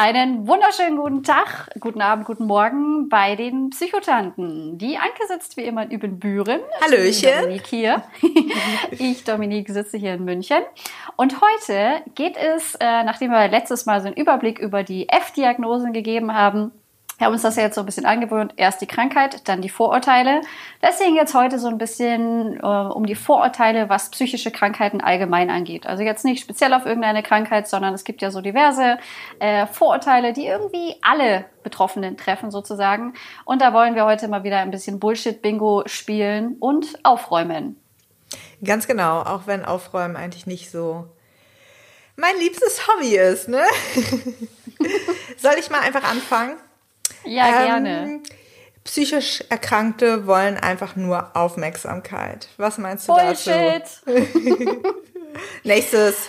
Einen wunderschönen guten Tag, guten Abend, guten Morgen bei den Psychotanten. Die Anke sitzt wie immer in Übenbüren. Hallöchen. Dominik hier. ich, Dominik, sitze hier in München. Und heute geht es, äh, nachdem wir letztes Mal so einen Überblick über die F-Diagnosen gegeben haben, wir haben uns das ja jetzt so ein bisschen angewöhnt. Erst die Krankheit, dann die Vorurteile. Deswegen jetzt heute so ein bisschen äh, um die Vorurteile, was psychische Krankheiten allgemein angeht. Also jetzt nicht speziell auf irgendeine Krankheit, sondern es gibt ja so diverse äh, Vorurteile, die irgendwie alle Betroffenen treffen sozusagen. Und da wollen wir heute mal wieder ein bisschen Bullshit-Bingo spielen und aufräumen. Ganz genau, auch wenn Aufräumen eigentlich nicht so mein liebstes Hobby ist, ne? Soll ich mal einfach anfangen? Ja, ähm, gerne. Psychisch Erkrankte wollen einfach nur Aufmerksamkeit. Was meinst du Bullshit. dazu? Nächstes.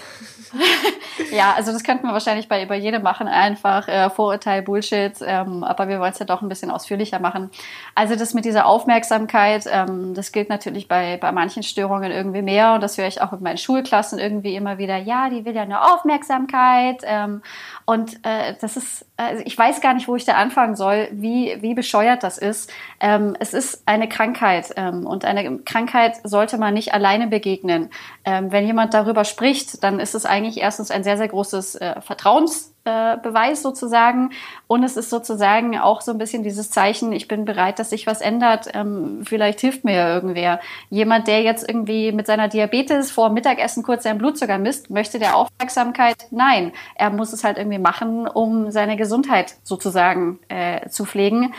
ja, also das könnten wir wahrscheinlich bei, bei jedem machen, einfach äh, Vorurteil, Bullshit, ähm, aber wir wollen es ja doch ein bisschen ausführlicher machen. Also das mit dieser Aufmerksamkeit, ähm, das gilt natürlich bei, bei manchen Störungen irgendwie mehr und das höre ich auch mit meinen Schulklassen irgendwie immer wieder, ja, die will ja nur Aufmerksamkeit ähm, und äh, das ist, also ich weiß gar nicht, wo ich da anfangen soll, wie, wie bescheuert das ist. Ähm, es ist eine Krankheit ähm, und eine Krankheit sollte man nicht alleine begegnen. Ähm, wenn jemand darüber spricht, dann ist es eigentlich eigentlich erstens ein sehr, sehr großes äh, Vertrauensbeweis äh, sozusagen. Und es ist sozusagen auch so ein bisschen dieses Zeichen, ich bin bereit, dass sich was ändert. Ähm, vielleicht hilft mir ja irgendwer. Jemand, der jetzt irgendwie mit seiner Diabetes vor Mittagessen kurz seinen Blutzucker misst, möchte der Aufmerksamkeit? Nein. Er muss es halt irgendwie machen, um seine Gesundheit sozusagen äh, zu pflegen.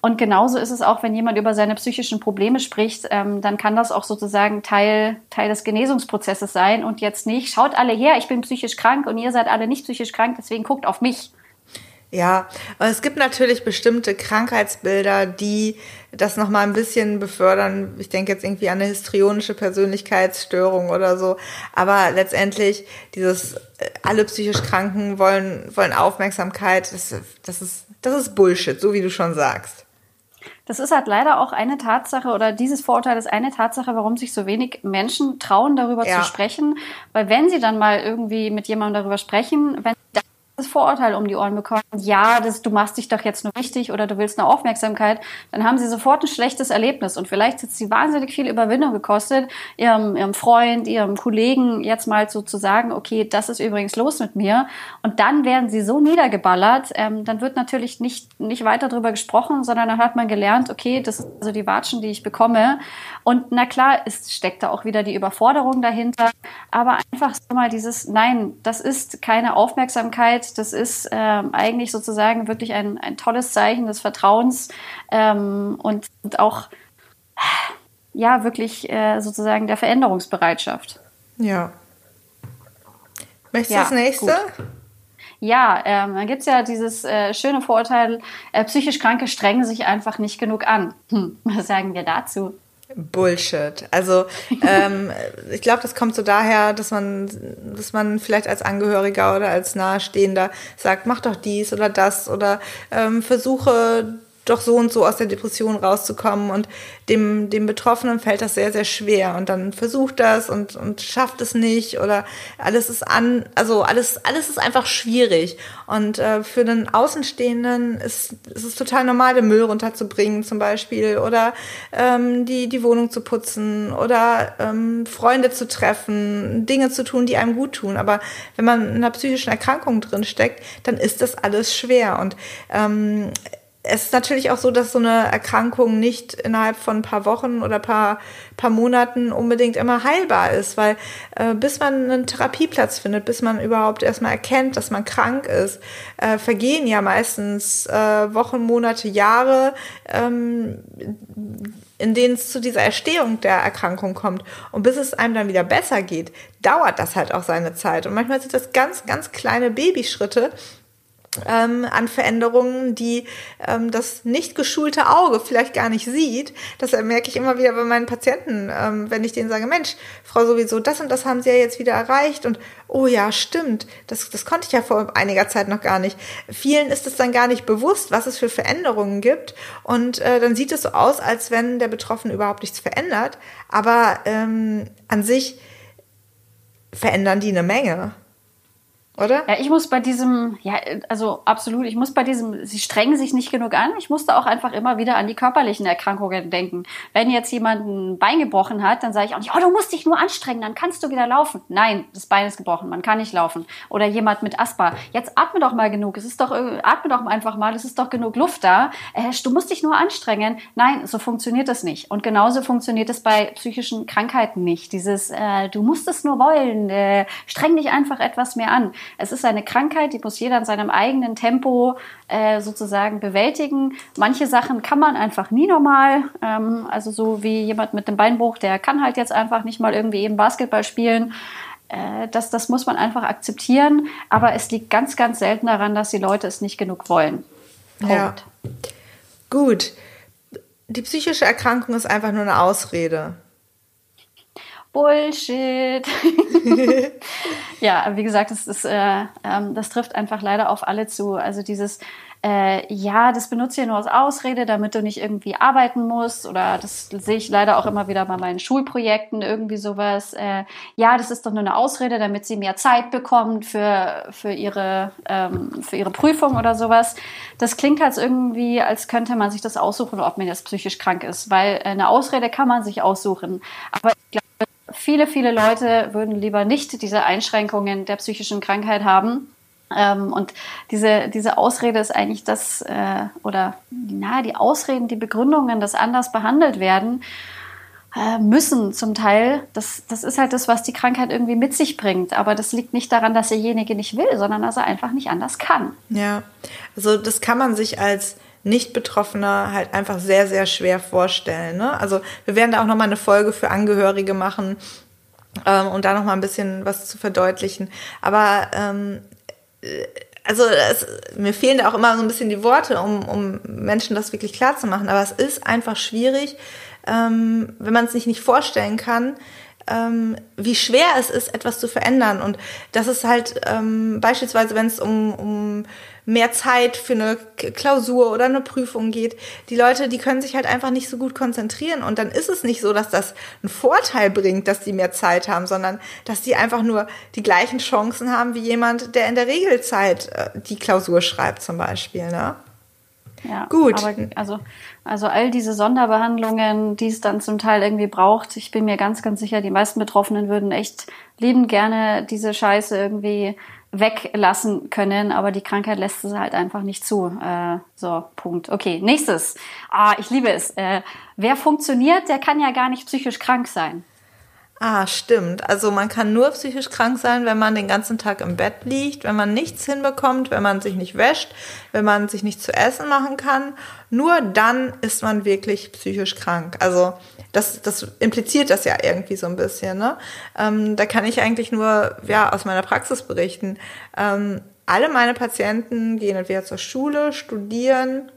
Und genauso ist es auch, wenn jemand über seine psychischen Probleme spricht, ähm, dann kann das auch sozusagen Teil, Teil des Genesungsprozesses sein und jetzt nicht, schaut alle her, ich bin psychisch krank und ihr seid alle nicht psychisch krank, deswegen guckt auf mich. Ja, es gibt natürlich bestimmte Krankheitsbilder, die das nochmal ein bisschen befördern. Ich denke jetzt irgendwie an eine histrionische Persönlichkeitsstörung oder so. Aber letztendlich dieses, äh, alle psychisch Kranken wollen, wollen Aufmerksamkeit. Das, das ist, das ist Bullshit, so wie du schon sagst. Das ist halt leider auch eine Tatsache oder dieses Vorurteil ist eine Tatsache, warum sich so wenig Menschen trauen, darüber ja. zu sprechen. Weil wenn sie dann mal irgendwie mit jemandem darüber sprechen, wenn das Vorurteil um die Ohren bekommen, ja, das, du machst dich doch jetzt nur wichtig oder du willst eine Aufmerksamkeit, dann haben sie sofort ein schlechtes Erlebnis. Und vielleicht hat sie wahnsinnig viel Überwindung gekostet, ihrem, ihrem Freund, ihrem Kollegen jetzt mal so zu sagen, okay, das ist übrigens los mit mir. Und dann werden sie so niedergeballert, ähm, dann wird natürlich nicht, nicht weiter darüber gesprochen, sondern dann hat man gelernt, okay, das sind also die Watschen, die ich bekomme. Und na klar, es steckt da auch wieder die Überforderung dahinter. Aber einfach so mal dieses, nein, das ist keine Aufmerksamkeit, das ist ähm, eigentlich sozusagen wirklich ein, ein tolles Zeichen des Vertrauens ähm, und, und auch ja wirklich äh, sozusagen der Veränderungsbereitschaft. Ja. Möchtest du ja, das nächste? Gut. Ja, ähm, dann gibt's ja dieses äh, schöne Vorurteil, äh, psychisch Kranke strengen sich einfach nicht genug an. Hm, was sagen wir dazu? Bullshit. Also ähm, ich glaube, das kommt so daher, dass man, dass man vielleicht als Angehöriger oder als Nahestehender sagt, mach doch dies oder das oder ähm, versuche doch so und so aus der Depression rauszukommen. Und dem, dem Betroffenen fällt das sehr, sehr schwer. Und dann versucht das und, und schafft es nicht. Oder alles ist an, also alles, alles ist einfach schwierig. Und äh, für den Außenstehenden ist, ist es total normal, den Müll runterzubringen, zum Beispiel. Oder ähm, die, die Wohnung zu putzen oder ähm, Freunde zu treffen, Dinge zu tun, die einem gut tun. Aber wenn man in einer psychischen Erkrankung drin steckt, dann ist das alles schwer. Und ähm, es ist natürlich auch so, dass so eine Erkrankung nicht innerhalb von ein paar Wochen oder paar, paar Monaten unbedingt immer heilbar ist, weil äh, bis man einen Therapieplatz findet, bis man überhaupt erstmal erkennt, dass man krank ist, äh, vergehen ja meistens äh, Wochen, Monate, Jahre, ähm, in denen es zu dieser Erstehung der Erkrankung kommt. Und bis es einem dann wieder besser geht, dauert das halt auch seine Zeit. Und manchmal sind das ganz, ganz kleine Babyschritte, ähm, an Veränderungen, die ähm, das nicht geschulte Auge vielleicht gar nicht sieht. Das merke ich immer wieder bei meinen Patienten, ähm, wenn ich denen sage, Mensch, Frau sowieso, das und das haben Sie ja jetzt wieder erreicht und oh ja, stimmt, das, das konnte ich ja vor einiger Zeit noch gar nicht. Vielen ist es dann gar nicht bewusst, was es für Veränderungen gibt und äh, dann sieht es so aus, als wenn der Betroffene überhaupt nichts verändert, aber ähm, an sich verändern die eine Menge oder? Ja, ich muss bei diesem, ja, also absolut, ich muss bei diesem, sie strengen sich nicht genug an. Ich musste auch einfach immer wieder an die körperlichen Erkrankungen denken. Wenn jetzt jemand ein Bein gebrochen hat, dann sage ich auch nicht, oh, du musst dich nur anstrengen, dann kannst du wieder laufen. Nein, das Bein ist gebrochen, man kann nicht laufen. Oder jemand mit Asthma, jetzt atme doch mal genug, es ist doch, atme doch einfach mal, es ist doch genug Luft da. Äh, du musst dich nur anstrengen. Nein, so funktioniert das nicht. Und genauso funktioniert es bei psychischen Krankheiten nicht. Dieses, äh, du musst es nur wollen, äh, streng dich einfach etwas mehr an. Es ist eine Krankheit, die muss jeder in seinem eigenen Tempo äh, sozusagen bewältigen. Manche Sachen kann man einfach nie normal. Ähm, also so wie jemand mit dem Beinbruch, der kann halt jetzt einfach nicht mal irgendwie eben Basketball spielen. Äh, das, das muss man einfach akzeptieren. Aber es liegt ganz, ganz selten daran, dass die Leute es nicht genug wollen. Punkt. Ja. Gut. Die psychische Erkrankung ist einfach nur eine Ausrede. Bullshit. ja, wie gesagt, das, ist, äh, ähm, das trifft einfach leider auf alle zu. Also dieses, äh, ja, das benutze ich nur als Ausrede, damit du nicht irgendwie arbeiten musst. Oder das sehe ich leider auch immer wieder bei meinen Schulprojekten, irgendwie sowas. Äh, ja, das ist doch nur eine Ausrede, damit sie mehr Zeit bekommt für, für, ihre, ähm, für ihre Prüfung oder sowas. Das klingt halt irgendwie, als könnte man sich das aussuchen, ob man jetzt psychisch krank ist. Weil eine Ausrede kann man sich aussuchen. Aber viele, viele Leute würden lieber nicht diese Einschränkungen der psychischen Krankheit haben. Ähm, und diese, diese Ausrede ist eigentlich das, äh, oder na, die Ausreden, die Begründungen, dass anders behandelt werden, äh, müssen zum Teil. Das, das ist halt das, was die Krankheit irgendwie mit sich bringt. Aber das liegt nicht daran, dass derjenige nicht will, sondern dass er einfach nicht anders kann. Ja, also das kann man sich als nicht-Betroffener halt einfach sehr, sehr schwer vorstellen. Ne? Also wir werden da auch nochmal eine Folge für Angehörige machen ähm, und da nochmal ein bisschen was zu verdeutlichen. Aber ähm, äh, also es, mir fehlen da auch immer so ein bisschen die Worte, um, um Menschen das wirklich klar zu machen. Aber es ist einfach schwierig, ähm, wenn man es sich nicht vorstellen kann, ähm, wie schwer es ist, etwas zu verändern. Und das ist halt ähm, beispielsweise, wenn es um, um mehr Zeit für eine Klausur oder eine Prüfung geht. Die Leute, die können sich halt einfach nicht so gut konzentrieren. Und dann ist es nicht so, dass das einen Vorteil bringt, dass die mehr Zeit haben, sondern dass die einfach nur die gleichen Chancen haben wie jemand, der in der Regelzeit äh, die Klausur schreibt zum Beispiel. Ne? Ja, gut. Aber also, also all diese Sonderbehandlungen, die es dann zum Teil irgendwie braucht, ich bin mir ganz, ganz sicher, die meisten Betroffenen würden echt liebend gerne diese Scheiße irgendwie weglassen können, aber die Krankheit lässt es halt einfach nicht zu. Äh, so, Punkt. Okay, nächstes. Ah, ich liebe es. Äh, wer funktioniert, der kann ja gar nicht psychisch krank sein. Ah, stimmt. Also man kann nur psychisch krank sein, wenn man den ganzen Tag im Bett liegt, wenn man nichts hinbekommt, wenn man sich nicht wäscht, wenn man sich nicht zu essen machen kann. Nur dann ist man wirklich psychisch krank. Also das, das impliziert das ja irgendwie so ein bisschen. Ne? Ähm, da kann ich eigentlich nur ja, aus meiner Praxis berichten. Ähm, alle meine Patienten gehen entweder zur Schule, studieren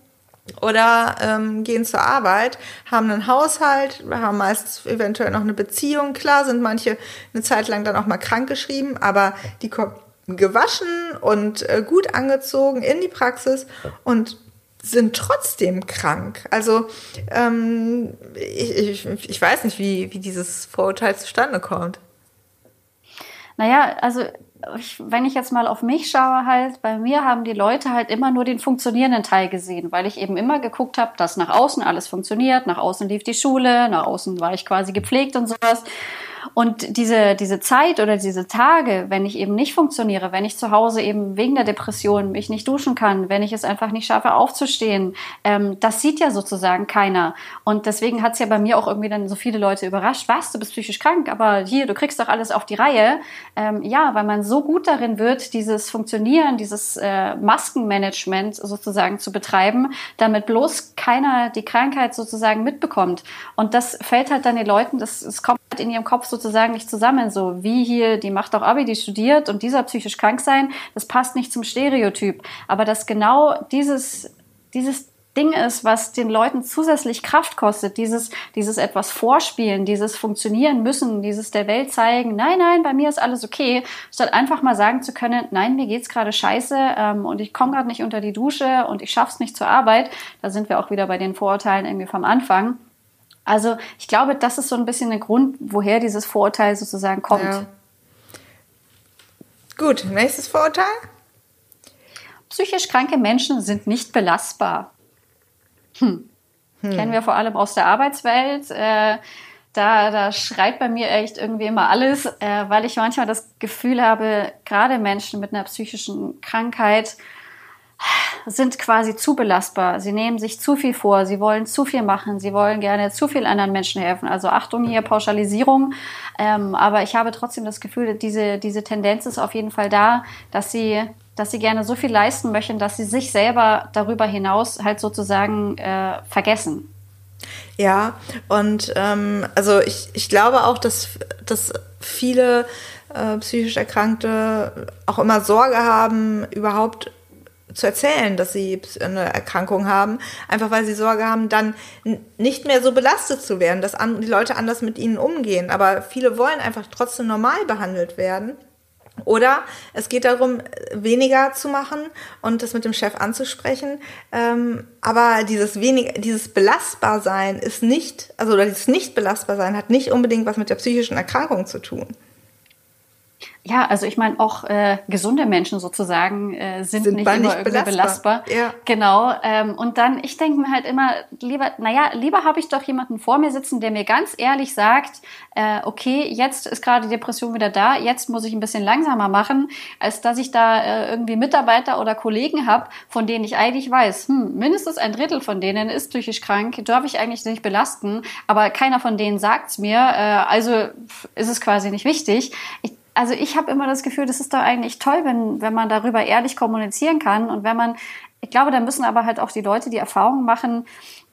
oder ähm, gehen zur Arbeit, haben einen Haushalt, haben meist eventuell noch eine Beziehung. Klar sind manche eine Zeit lang dann auch mal krank geschrieben, aber die kommen gewaschen und äh, gut angezogen in die Praxis und sind trotzdem krank. Also ähm, ich, ich, ich weiß nicht, wie, wie dieses Vorurteil zustande kommt. Naja, also ich, wenn ich jetzt mal auf mich schaue, halt, bei mir haben die Leute halt immer nur den funktionierenden Teil gesehen, weil ich eben immer geguckt habe, dass nach außen alles funktioniert, nach außen lief die Schule, nach außen war ich quasi gepflegt und sowas. Und diese, diese Zeit oder diese Tage, wenn ich eben nicht funktioniere, wenn ich zu Hause eben wegen der Depression mich nicht duschen kann, wenn ich es einfach nicht schaffe aufzustehen, ähm, das sieht ja sozusagen keiner. Und deswegen hat es ja bei mir auch irgendwie dann so viele Leute überrascht, was, du bist psychisch krank, aber hier, du kriegst doch alles auf die Reihe. Ähm, ja, weil man so gut darin wird, dieses Funktionieren, dieses äh, Maskenmanagement sozusagen zu betreiben, damit bloß keiner die Krankheit sozusagen mitbekommt. Und das fällt halt dann den Leuten, das, das kommt halt in ihrem Kopf sozusagen nicht zusammen. So wie hier, die macht doch Abi, die studiert und dieser psychisch krank sein, das passt nicht zum Stereotyp. Aber dass genau dieses, dieses Ding ist, was den Leuten zusätzlich Kraft kostet, dieses, dieses etwas vorspielen, dieses funktionieren müssen, dieses der Welt zeigen, nein, nein, bei mir ist alles okay, statt einfach mal sagen zu können, nein, mir geht's gerade scheiße ähm, und ich komme gerade nicht unter die Dusche und ich schaff's nicht zur Arbeit. Da sind wir auch wieder bei den Vorurteilen irgendwie vom Anfang. Also ich glaube, das ist so ein bisschen der Grund, woher dieses Vorurteil sozusagen kommt. Ja. Gut, nächstes Vorurteil. Psychisch kranke Menschen sind nicht belastbar. Hm. Hm. Kennen wir vor allem aus der Arbeitswelt. Äh, da, da schreit bei mir echt irgendwie immer alles, äh, weil ich manchmal das Gefühl habe, gerade Menschen mit einer psychischen Krankheit sind quasi zu belastbar. Sie nehmen sich zu viel vor, sie wollen zu viel machen, sie wollen gerne zu viel anderen Menschen helfen. Also Achtung hier, Pauschalisierung. Ähm, aber ich habe trotzdem das Gefühl, diese, diese Tendenz ist auf jeden Fall da, dass sie dass sie gerne so viel leisten möchten, dass sie sich selber darüber hinaus halt sozusagen äh, vergessen. Ja, und ähm, also ich, ich glaube auch, dass, dass viele äh, psychisch Erkrankte auch immer Sorge haben, überhaupt zu erzählen, dass sie eine Erkrankung haben, einfach weil sie Sorge haben, dann nicht mehr so belastet zu werden, dass die Leute anders mit ihnen umgehen. Aber viele wollen einfach trotzdem normal behandelt werden. Oder es geht darum, weniger zu machen und das mit dem Chef anzusprechen. Ähm, aber dieses wenig, dieses belastbar sein ist nicht, also oder dieses nicht belastbar sein hat nicht unbedingt was mit der psychischen Erkrankung zu tun. Ja, also ich meine, auch äh, gesunde Menschen sozusagen äh, sind, sind nicht immer nicht irgendwie belastbar. belastbar. Ja. Genau. Ähm, und dann, ich denke mir halt immer, lieber, naja, lieber habe ich doch jemanden vor mir sitzen, der mir ganz ehrlich sagt, äh, okay, jetzt ist gerade die Depression wieder da, jetzt muss ich ein bisschen langsamer machen, als dass ich da äh, irgendwie Mitarbeiter oder Kollegen habe, von denen ich eigentlich weiß, hm, mindestens ein Drittel von denen ist psychisch krank, darf ich eigentlich nicht belasten, aber keiner von denen sagt's mir, äh, also ist es quasi nicht wichtig. Ich, also ich habe immer das Gefühl, das ist doch eigentlich toll, wenn, wenn man darüber ehrlich kommunizieren kann. Und wenn man, ich glaube, da müssen aber halt auch die Leute die Erfahrung machen,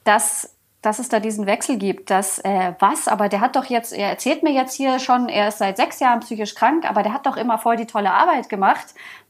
dass dass es da diesen Wechsel gibt, dass äh, was, aber der hat doch jetzt, er erzählt mir jetzt hier schon, er ist seit sechs Jahren psychisch krank, aber der hat doch immer voll die tolle Arbeit gemacht.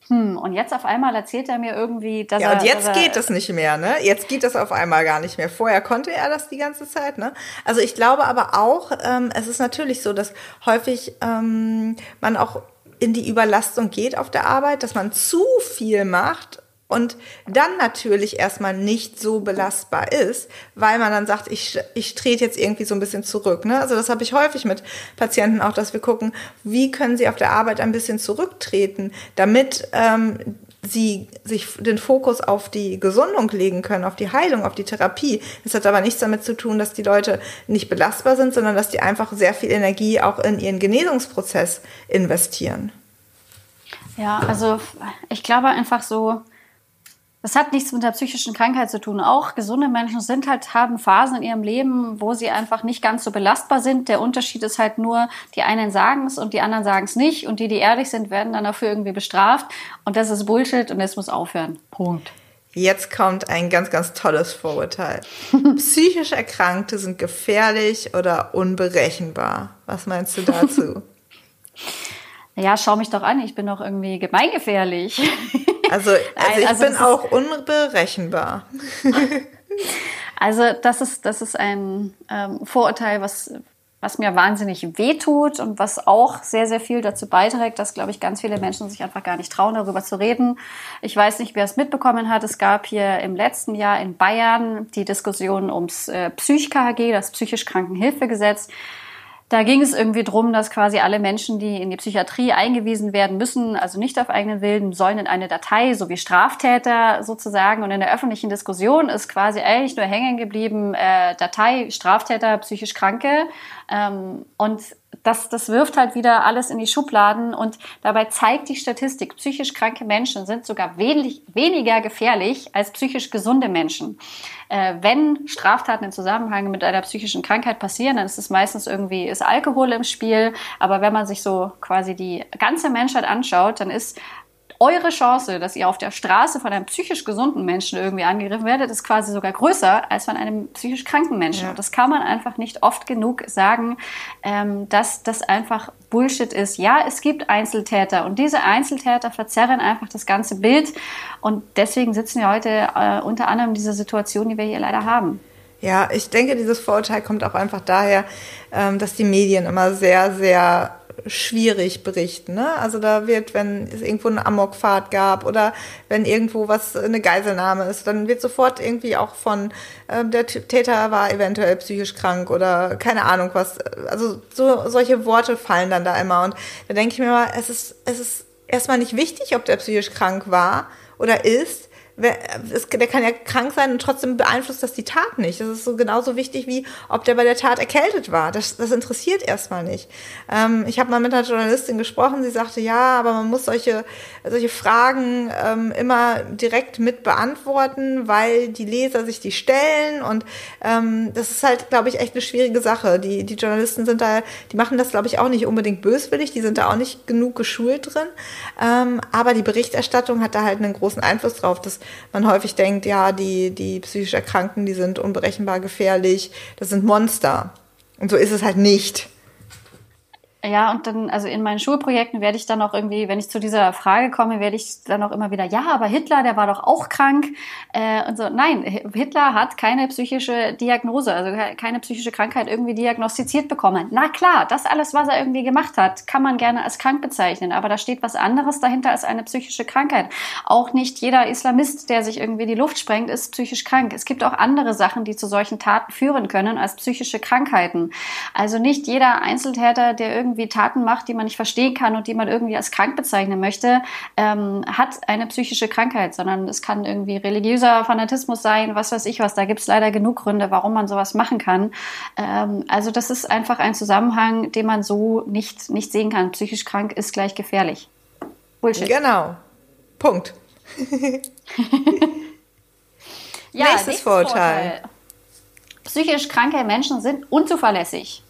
Hm, und jetzt auf einmal erzählt er mir irgendwie, dass ja, er. Ja, und jetzt geht es nicht mehr, ne? Jetzt geht das auf einmal gar nicht mehr. Vorher konnte er das die ganze Zeit, ne? Also ich glaube aber auch, ähm, es ist natürlich so, dass häufig ähm, man auch in die Überlastung geht auf der Arbeit, dass man zu viel macht und dann natürlich erstmal nicht so belastbar ist, weil man dann sagt, ich, ich trete jetzt irgendwie so ein bisschen zurück. Ne? Also das habe ich häufig mit Patienten auch, dass wir gucken, wie können sie auf der Arbeit ein bisschen zurücktreten, damit ähm, sie sich den Fokus auf die Gesundung legen können, auf die Heilung, auf die Therapie. Das hat aber nichts damit zu tun, dass die Leute nicht belastbar sind, sondern dass die einfach sehr viel Energie auch in ihren Genesungsprozess investieren. Ja, also ich glaube einfach so, das hat nichts mit der psychischen Krankheit zu tun. Auch gesunde Menschen sind halt, haben Phasen in ihrem Leben, wo sie einfach nicht ganz so belastbar sind. Der Unterschied ist halt nur, die einen sagen es und die anderen sagen es nicht. Und die, die ehrlich sind, werden dann dafür irgendwie bestraft. Und das ist Bullshit und das muss aufhören. Punkt. Jetzt kommt ein ganz, ganz tolles Vorurteil. Psychisch Erkrankte sind gefährlich oder unberechenbar. Was meinst du dazu? Ja, schau mich doch an, ich bin doch irgendwie gemeingefährlich. Also, also ich also bin auch unberechenbar. also das ist, das ist ein ähm, Vorurteil, was, was mir wahnsinnig wehtut und was auch sehr, sehr viel dazu beiträgt, dass, glaube ich, ganz viele Menschen sich einfach gar nicht trauen, darüber zu reden. Ich weiß nicht, wer es mitbekommen hat. Es gab hier im letzten Jahr in Bayern die Diskussion ums äh, Psych-KHG, das psychisch Krankenhilfegesetz. Da ging es irgendwie drum, dass quasi alle Menschen, die in die Psychiatrie eingewiesen werden müssen, also nicht auf eigenen Willen, sollen in eine Datei, so wie Straftäter sozusagen. Und in der öffentlichen Diskussion ist quasi eigentlich nur hängen geblieben, äh, Datei, Straftäter, psychisch Kranke. Ähm, und das, das wirft halt wieder alles in die Schubladen und dabei zeigt die Statistik, psychisch kranke Menschen sind sogar wenig, weniger gefährlich als psychisch gesunde Menschen. Äh, wenn Straftaten im Zusammenhang mit einer psychischen Krankheit passieren, dann ist es meistens irgendwie, ist Alkohol im Spiel. Aber wenn man sich so quasi die ganze Menschheit anschaut, dann ist eure Chance, dass ihr auf der Straße von einem psychisch gesunden Menschen irgendwie angegriffen werdet, ist quasi sogar größer als von einem psychisch kranken Menschen. Ja. Und das kann man einfach nicht oft genug sagen, ähm, dass das einfach Bullshit ist. Ja, es gibt Einzeltäter und diese Einzeltäter verzerren einfach das ganze Bild. Und deswegen sitzen wir heute äh, unter anderem in dieser Situation, die wir hier leider haben. Ja, ich denke, dieses Vorurteil kommt auch einfach daher, ähm, dass die Medien immer sehr, sehr schwierig berichten. Ne? Also da wird, wenn es irgendwo eine Amokfahrt gab oder wenn irgendwo was eine Geiselnahme ist, dann wird sofort irgendwie auch von äh, der Täter war eventuell psychisch krank oder keine Ahnung was. Also so solche Worte fallen dann da immer und da denke ich mir mal, es ist es ist erstmal nicht wichtig, ob der psychisch krank war oder ist, der kann ja krank sein und trotzdem beeinflusst das die Tat nicht. Das ist so genauso wichtig wie, ob der bei der Tat erkältet war. Das, das interessiert erstmal nicht. Ähm, ich habe mal mit einer Journalistin gesprochen, sie sagte, ja, aber man muss solche, solche Fragen ähm, immer direkt mit beantworten, weil die Leser sich die stellen und ähm, das ist halt, glaube ich, echt eine schwierige Sache. Die, die Journalisten sind da, die machen das, glaube ich, auch nicht unbedingt böswillig, die sind da auch nicht genug geschult drin, ähm, aber die Berichterstattung hat da halt einen großen Einfluss drauf. Das man häufig denkt, ja, die, die psychisch Erkrankten, die sind unberechenbar gefährlich, das sind Monster. Und so ist es halt nicht. Ja, und dann, also in meinen Schulprojekten werde ich dann auch irgendwie, wenn ich zu dieser Frage komme, werde ich dann auch immer wieder, ja, aber Hitler, der war doch auch krank. Äh, und so, nein, Hitler hat keine psychische Diagnose, also keine psychische Krankheit irgendwie diagnostiziert bekommen. Na klar, das alles, was er irgendwie gemacht hat, kann man gerne als krank bezeichnen, aber da steht was anderes dahinter als eine psychische Krankheit. Auch nicht jeder Islamist, der sich irgendwie die Luft sprengt, ist psychisch krank. Es gibt auch andere Sachen, die zu solchen Taten führen können als psychische Krankheiten. Also nicht jeder Einzeltäter, der irgendwie irgendwie Taten macht, die man nicht verstehen kann und die man irgendwie als krank bezeichnen möchte, ähm, hat eine psychische Krankheit, sondern es kann irgendwie religiöser Fanatismus sein, was weiß ich was. Da gibt es leider genug Gründe, warum man sowas machen kann. Ähm, also das ist einfach ein Zusammenhang, den man so nicht, nicht sehen kann. Psychisch krank ist gleich gefährlich. Bullshit. Genau. Punkt. ja, nächstes Vorurteil. Psychisch kranke Menschen sind unzuverlässig.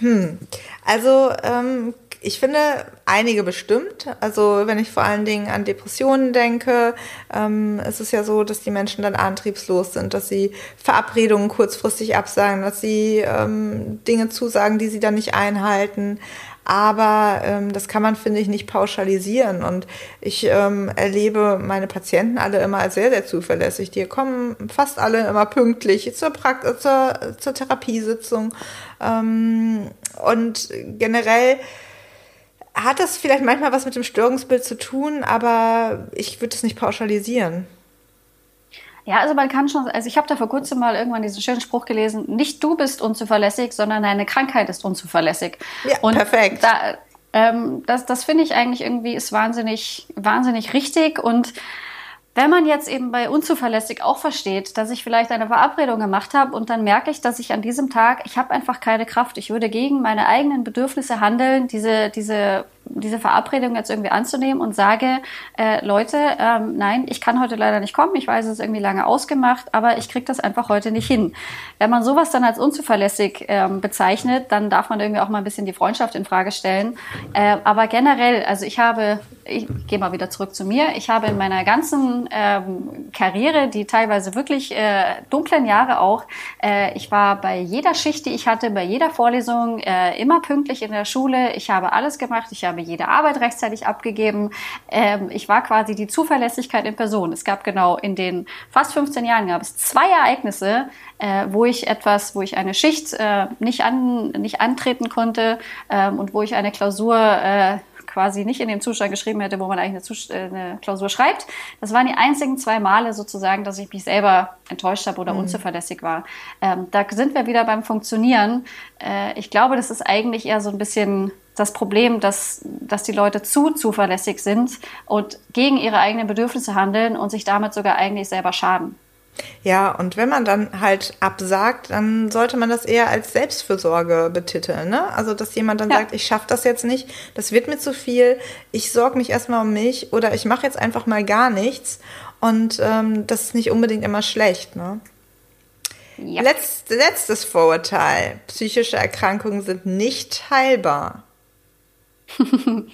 Hm. Also ähm, ich finde einige bestimmt. Also wenn ich vor allen Dingen an Depressionen denke, ähm, ist es ja so, dass die Menschen dann antriebslos sind, dass sie Verabredungen kurzfristig absagen, dass sie ähm, Dinge zusagen, die sie dann nicht einhalten. Aber ähm, das kann man, finde ich, nicht pauschalisieren. Und ich ähm, erlebe meine Patienten alle immer als sehr, sehr zuverlässig. Die kommen fast alle immer pünktlich zur, Prakt zur, zur Therapiesitzung. Ähm, und generell hat das vielleicht manchmal was mit dem Störungsbild zu tun, aber ich würde es nicht pauschalisieren. Ja, also man kann schon, also ich habe da vor kurzem mal irgendwann diesen schönen Spruch gelesen, nicht du bist unzuverlässig, sondern deine Krankheit ist unzuverlässig. Ja, Und perfekt. Da, ähm, das das finde ich eigentlich irgendwie ist wahnsinnig, wahnsinnig richtig und wenn man jetzt eben bei unzuverlässig auch versteht, dass ich vielleicht eine Verabredung gemacht habe und dann merke ich, dass ich an diesem Tag, ich habe einfach keine Kraft, ich würde gegen meine eigenen Bedürfnisse handeln, diese, diese diese Verabredung jetzt irgendwie anzunehmen und sage, äh, Leute, ähm, nein, ich kann heute leider nicht kommen, ich weiß, es ist irgendwie lange ausgemacht, aber ich kriege das einfach heute nicht hin. Wenn man sowas dann als unzuverlässig ähm, bezeichnet, dann darf man irgendwie auch mal ein bisschen die Freundschaft in Frage stellen. Äh, aber generell, also ich habe, ich gehe mal wieder zurück zu mir, ich habe in meiner ganzen ähm, Karriere, die teilweise wirklich äh, dunklen Jahre auch, äh, ich war bei jeder Schicht, die ich hatte, bei jeder Vorlesung äh, immer pünktlich in der Schule, ich habe alles gemacht, ich habe habe jede Arbeit rechtzeitig abgegeben. Ähm, ich war quasi die Zuverlässigkeit in Person. Es gab genau in den fast 15 Jahren gab es zwei Ereignisse, äh, wo ich etwas, wo ich eine Schicht äh, nicht, an, nicht antreten konnte ähm, und wo ich eine Klausur äh, quasi nicht in dem Zustand geschrieben hätte, wo man eigentlich eine, äh, eine, Klausur schreibt. Das waren die einzigen zwei Male sozusagen, dass ich mich selber enttäuscht habe oder mhm. unzuverlässig war. Ähm, da sind wir wieder beim Funktionieren. Äh, ich glaube, das ist eigentlich eher so ein bisschen das Problem, dass, dass die Leute zu zuverlässig sind und gegen ihre eigenen Bedürfnisse handeln und sich damit sogar eigentlich selber schaden. Ja, und wenn man dann halt absagt, dann sollte man das eher als Selbstfürsorge betiteln. Ne? Also, dass jemand dann ja. sagt, ich schaffe das jetzt nicht, das wird mir zu viel, ich sorge mich erstmal um mich oder ich mache jetzt einfach mal gar nichts. Und ähm, das ist nicht unbedingt immer schlecht. Ne? Ja. Letzt, letztes Vorurteil. Psychische Erkrankungen sind nicht heilbar. 哼哼哼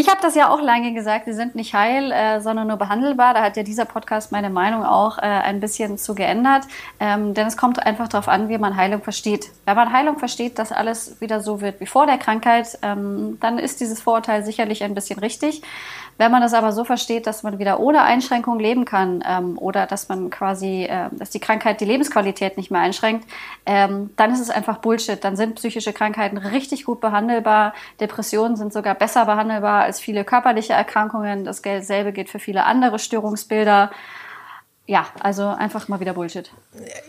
Ich habe das ja auch lange gesagt, sie sind nicht heil, äh, sondern nur behandelbar. Da hat ja dieser Podcast meine Meinung auch äh, ein bisschen zu geändert. Ähm, denn es kommt einfach darauf an, wie man Heilung versteht. Wenn man Heilung versteht, dass alles wieder so wird wie vor der Krankheit, ähm, dann ist dieses Vorurteil sicherlich ein bisschen richtig. Wenn man das aber so versteht, dass man wieder ohne Einschränkung leben kann ähm, oder dass man quasi, äh, dass die Krankheit die Lebensqualität nicht mehr einschränkt, ähm, dann ist es einfach Bullshit. Dann sind psychische Krankheiten richtig gut behandelbar. Depressionen sind sogar besser behandelbar als viele körperliche Erkrankungen. Dasselbe gilt für viele andere Störungsbilder ja, also einfach mal wieder Bullshit.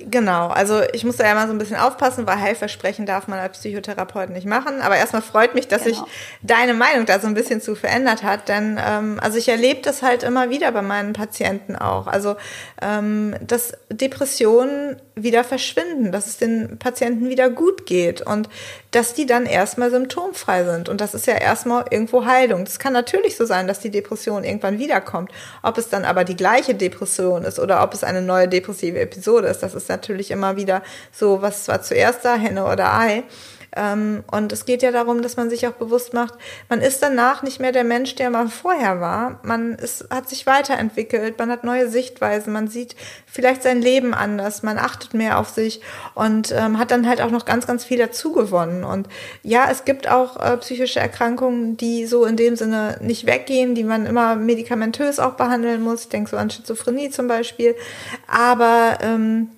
Genau, also ich muss da ja mal so ein bisschen aufpassen, weil Heilversprechen darf man als Psychotherapeut nicht machen. Aber erstmal freut mich, dass genau. sich deine Meinung da so ein bisschen zu verändert hat. Denn ähm, also ich erlebe das halt immer wieder bei meinen Patienten auch. Also ähm, dass Depressionen wieder verschwinden, dass es den Patienten wieder gut geht und dass die dann erstmal symptomfrei sind. Und das ist ja erstmal irgendwo Heilung. Es kann natürlich so sein, dass die Depression irgendwann wiederkommt. Ob es dann aber die gleiche Depression ist oder ob es eine neue depressive Episode ist, das ist natürlich immer wieder so, was war zuerst da, Henne oder Ei. Ähm, und es geht ja darum, dass man sich auch bewusst macht, man ist danach nicht mehr der Mensch, der man vorher war. Man ist, hat sich weiterentwickelt, man hat neue Sichtweisen, man sieht vielleicht sein Leben anders, man achtet mehr auf sich und ähm, hat dann halt auch noch ganz, ganz viel dazugewonnen. Und ja, es gibt auch äh, psychische Erkrankungen, die so in dem Sinne nicht weggehen, die man immer medikamentös auch behandeln muss. Ich denke so an Schizophrenie zum Beispiel. Aber ähm,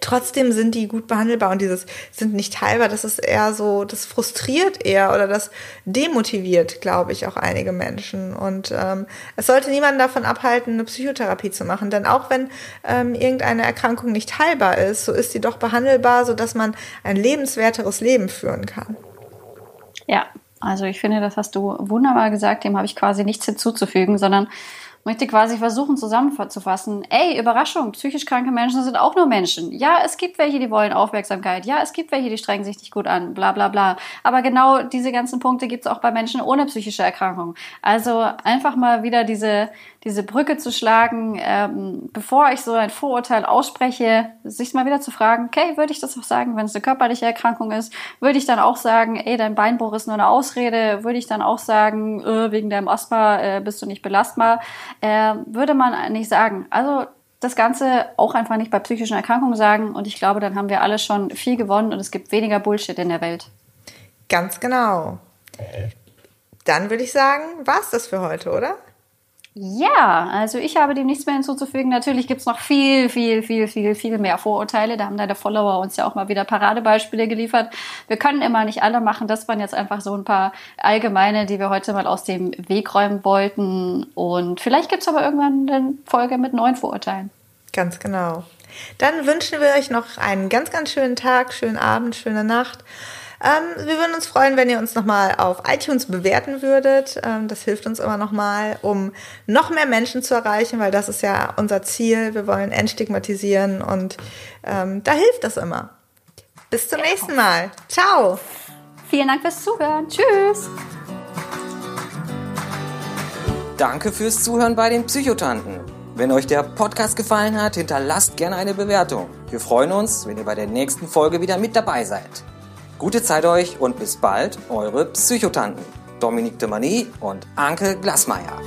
trotzdem sind die gut behandelbar und dieses sind nicht heilbar, das ist eher so, das frustriert eher oder das demotiviert, glaube ich, auch einige Menschen. Und ähm, es sollte niemanden davon abhalten, eine Psychotherapie zu machen, denn auch wenn ähm, irgendeine Erkrankung nicht heilbar ist, so ist sie doch behandelbar, sodass man ein lebenswerteres Leben führen kann. Ja, also ich finde, das hast du wunderbar gesagt, dem habe ich quasi nichts hinzuzufügen, sondern möchte quasi versuchen zusammenzufassen, ey, Überraschung, psychisch kranke Menschen sind auch nur Menschen. Ja, es gibt welche, die wollen Aufmerksamkeit. Ja, es gibt welche, die strengen sich nicht gut an, bla bla bla. Aber genau diese ganzen Punkte gibt es auch bei Menschen ohne psychische Erkrankung. Also einfach mal wieder diese, diese Brücke zu schlagen, ähm, bevor ich so ein Vorurteil ausspreche, sich mal wieder zu fragen, okay, würde ich das auch sagen, wenn es eine körperliche Erkrankung ist? Würde ich dann auch sagen, ey, dein Beinbruch ist nur eine Ausrede? Würde ich dann auch sagen, äh, wegen deinem Asthma äh, bist du nicht belastbar? Äh, würde man nicht sagen. Also das Ganze auch einfach nicht bei psychischen Erkrankungen sagen und ich glaube, dann haben wir alle schon viel gewonnen und es gibt weniger Bullshit in der Welt. Ganz genau. Dann würde ich sagen, war es das für heute, oder? Ja, also ich habe dem nichts mehr hinzuzufügen. Natürlich gibt's noch viel, viel, viel, viel, viel mehr Vorurteile. Da haben deine Follower uns ja auch mal wieder Paradebeispiele geliefert. Wir können immer nicht alle machen. Das waren jetzt einfach so ein paar allgemeine, die wir heute mal aus dem Weg räumen wollten. Und vielleicht gibt's aber irgendwann eine Folge mit neuen Vorurteilen. Ganz genau. Dann wünschen wir euch noch einen ganz, ganz schönen Tag, schönen Abend, schöne Nacht. Ähm, wir würden uns freuen, wenn ihr uns nochmal auf iTunes bewerten würdet. Ähm, das hilft uns immer nochmal, um noch mehr Menschen zu erreichen, weil das ist ja unser Ziel. Wir wollen entstigmatisieren und ähm, da hilft das immer. Bis zum nächsten Mal. Ciao. Vielen Dank fürs Zuhören. Tschüss. Danke fürs Zuhören bei den Psychotanten. Wenn euch der Podcast gefallen hat, hinterlasst gerne eine Bewertung. Wir freuen uns, wenn ihr bei der nächsten Folge wieder mit dabei seid. Gute Zeit euch und bis bald, eure Psychotanten Dominique de Mani und Anke Glasmeier.